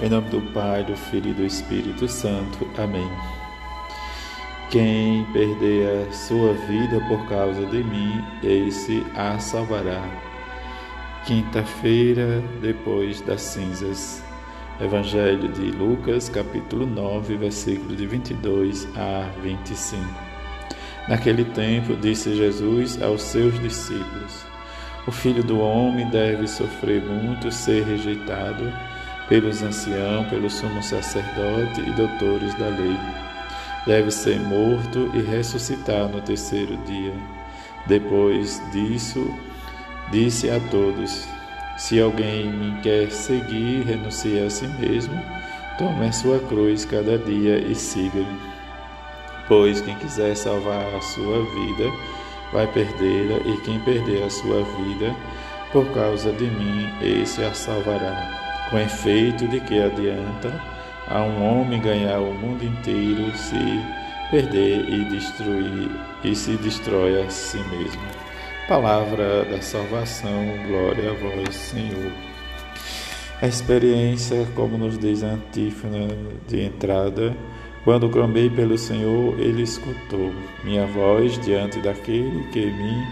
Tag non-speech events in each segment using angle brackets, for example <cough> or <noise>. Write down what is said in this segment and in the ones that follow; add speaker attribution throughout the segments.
Speaker 1: Em nome do Pai, do Filho e do Espírito Santo. Amém. Quem perder a sua vida por causa de mim, esse a salvará. Quinta-feira, depois das cinzas. Evangelho de Lucas, capítulo 9, versículo de 22 a 25. Naquele tempo, disse Jesus aos seus discípulos: O filho do homem deve sofrer muito, ser rejeitado pelos anciãos, pelo sumo sacerdote e doutores da lei. Deve ser morto e ressuscitar no terceiro dia. Depois disso, disse a todos: Se alguém me quer seguir, renuncie a si mesmo, tome a sua cruz cada dia e siga-me. Pois quem quiser salvar a sua vida, vai perdê-la, e quem perder a sua vida, por causa de mim, esse a salvará. Com efeito, de que adianta a um homem ganhar o mundo inteiro se perder e destruir e se destrói a si mesmo. Palavra da salvação, glória a vós, Senhor. A experiência, como nos diz a antífona de entrada, quando clamei pelo Senhor, ele escutou minha voz diante daquele que me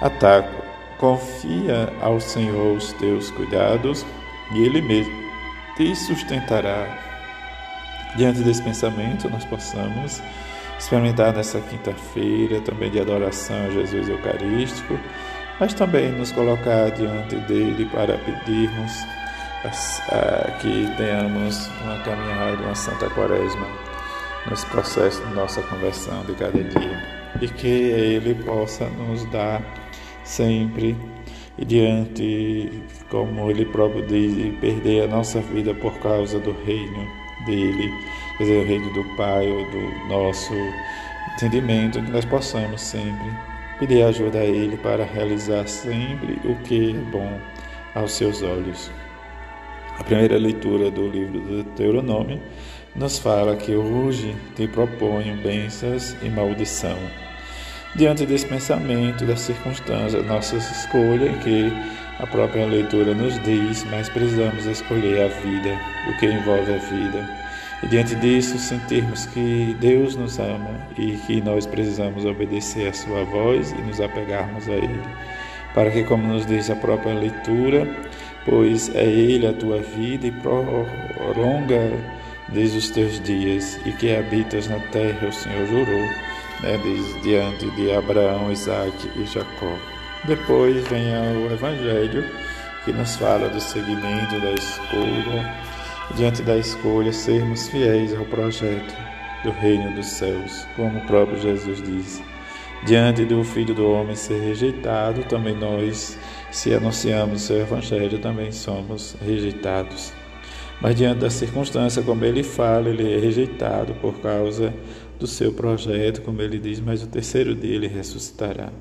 Speaker 1: ataca. Confia ao Senhor os teus cuidados e Ele mesmo te sustentará. Diante desse pensamento, nós possamos experimentar nessa quinta-feira também de adoração a Jesus Eucarístico, mas também nos colocar diante dele para pedirmos que tenhamos uma caminhada, uma santa quaresma nesse processo de nossa conversão de cada dia e que ele possa nos dar sempre e diante, como ele próprio diz, de perder a nossa vida por causa do reino dele, quer dizer, o reino do Pai ou do nosso entendimento, que nós possamos sempre pedir ajuda a Ele para realizar sempre o que é bom aos seus olhos. A primeira leitura do livro do Deuteronômio nos fala que hoje te proponho bênçãos e maldição. Diante desse pensamento, das circunstâncias, nossa escolha, que a própria leitura nos diz, mas precisamos escolher a vida, o que envolve a vida. E diante disso, sentirmos que Deus nos ama e que nós precisamos obedecer a Sua voz e nos apegarmos a Ele. Para que, como nos diz a própria leitura, pois é Ele a tua vida e prolonga desde os teus dias e que habitas na terra, o Senhor jurou né, diante de Abraão, Isaac e Jacó. Depois vem o Evangelho, que nos fala do seguimento da escolha, diante da escolha, sermos fiéis ao projeto do reino dos céus, como o próprio Jesus diz. Diante do Filho do Homem ser rejeitado, também nós, se anunciamos o seu Evangelho, também somos rejeitados. Mas diante da circunstância, como ele fala, ele é rejeitado por causa do seu projeto, como ele diz, mas o terceiro dia ele ressuscitará.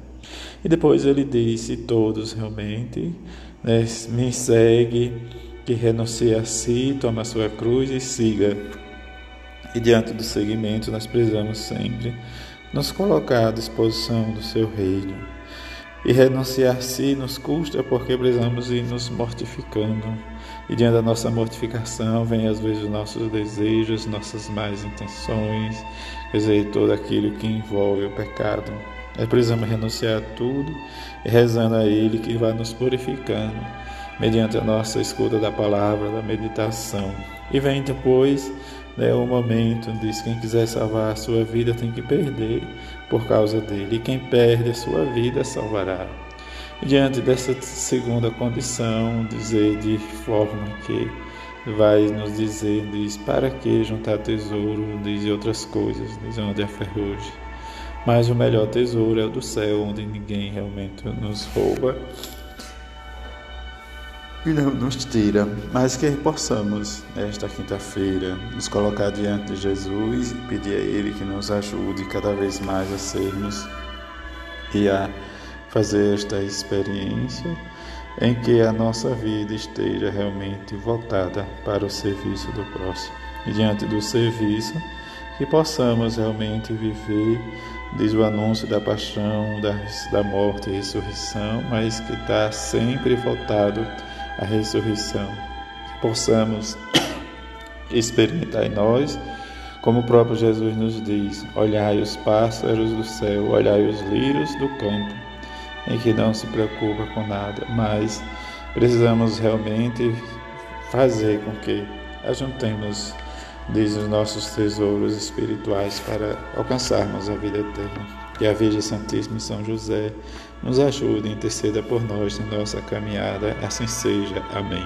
Speaker 1: E depois ele disse: todos realmente né, me segue, que renuncie a si, toma a sua cruz e siga. E diante do seguimento, nós precisamos sempre nos colocar à disposição do seu reino. E renunciar a si nos custa porque precisamos ir nos mortificando e diante da nossa mortificação, vem às vezes os nossos desejos, nossas más intenções, quer dizer, todo aquilo que envolve o pecado. Nós precisamos renunciar a tudo e rezando a Ele que vai nos purificando, mediante a nossa escuta da palavra, da meditação. E vem depois né, o momento, diz: quem quiser salvar a sua vida tem que perder por causa dele, e quem perde a sua vida salvará. Diante dessa segunda condição, dizer de forma que vai nos dizer, diz, para que juntar tesouro, diz outras coisas, diz onde é ferrugem. Mas o melhor tesouro é o do céu, onde ninguém realmente nos rouba e não nos tira, mas que possamos, nesta quinta-feira, nos colocar diante de Jesus e pedir a Ele que nos ajude cada vez mais a sermos e a fazer esta experiência em que a nossa vida esteja realmente voltada para o serviço do próximo. E diante do serviço, que possamos realmente viver, diz o anúncio da paixão, da, da morte e ressurreição, mas que está sempre voltado à ressurreição. Possamos <coughs> experimentar em nós, como o próprio Jesus nos diz: olhai os pássaros do céu, olhai os lírios do campo, em que não se preocupa com nada, mas precisamos realmente fazer com que ajuntemos desde os nossos tesouros espirituais para alcançarmos a vida eterna. Que a Virgem Santíssima e São José nos ajude e interceda por nós na nossa caminhada. Assim seja. Amém.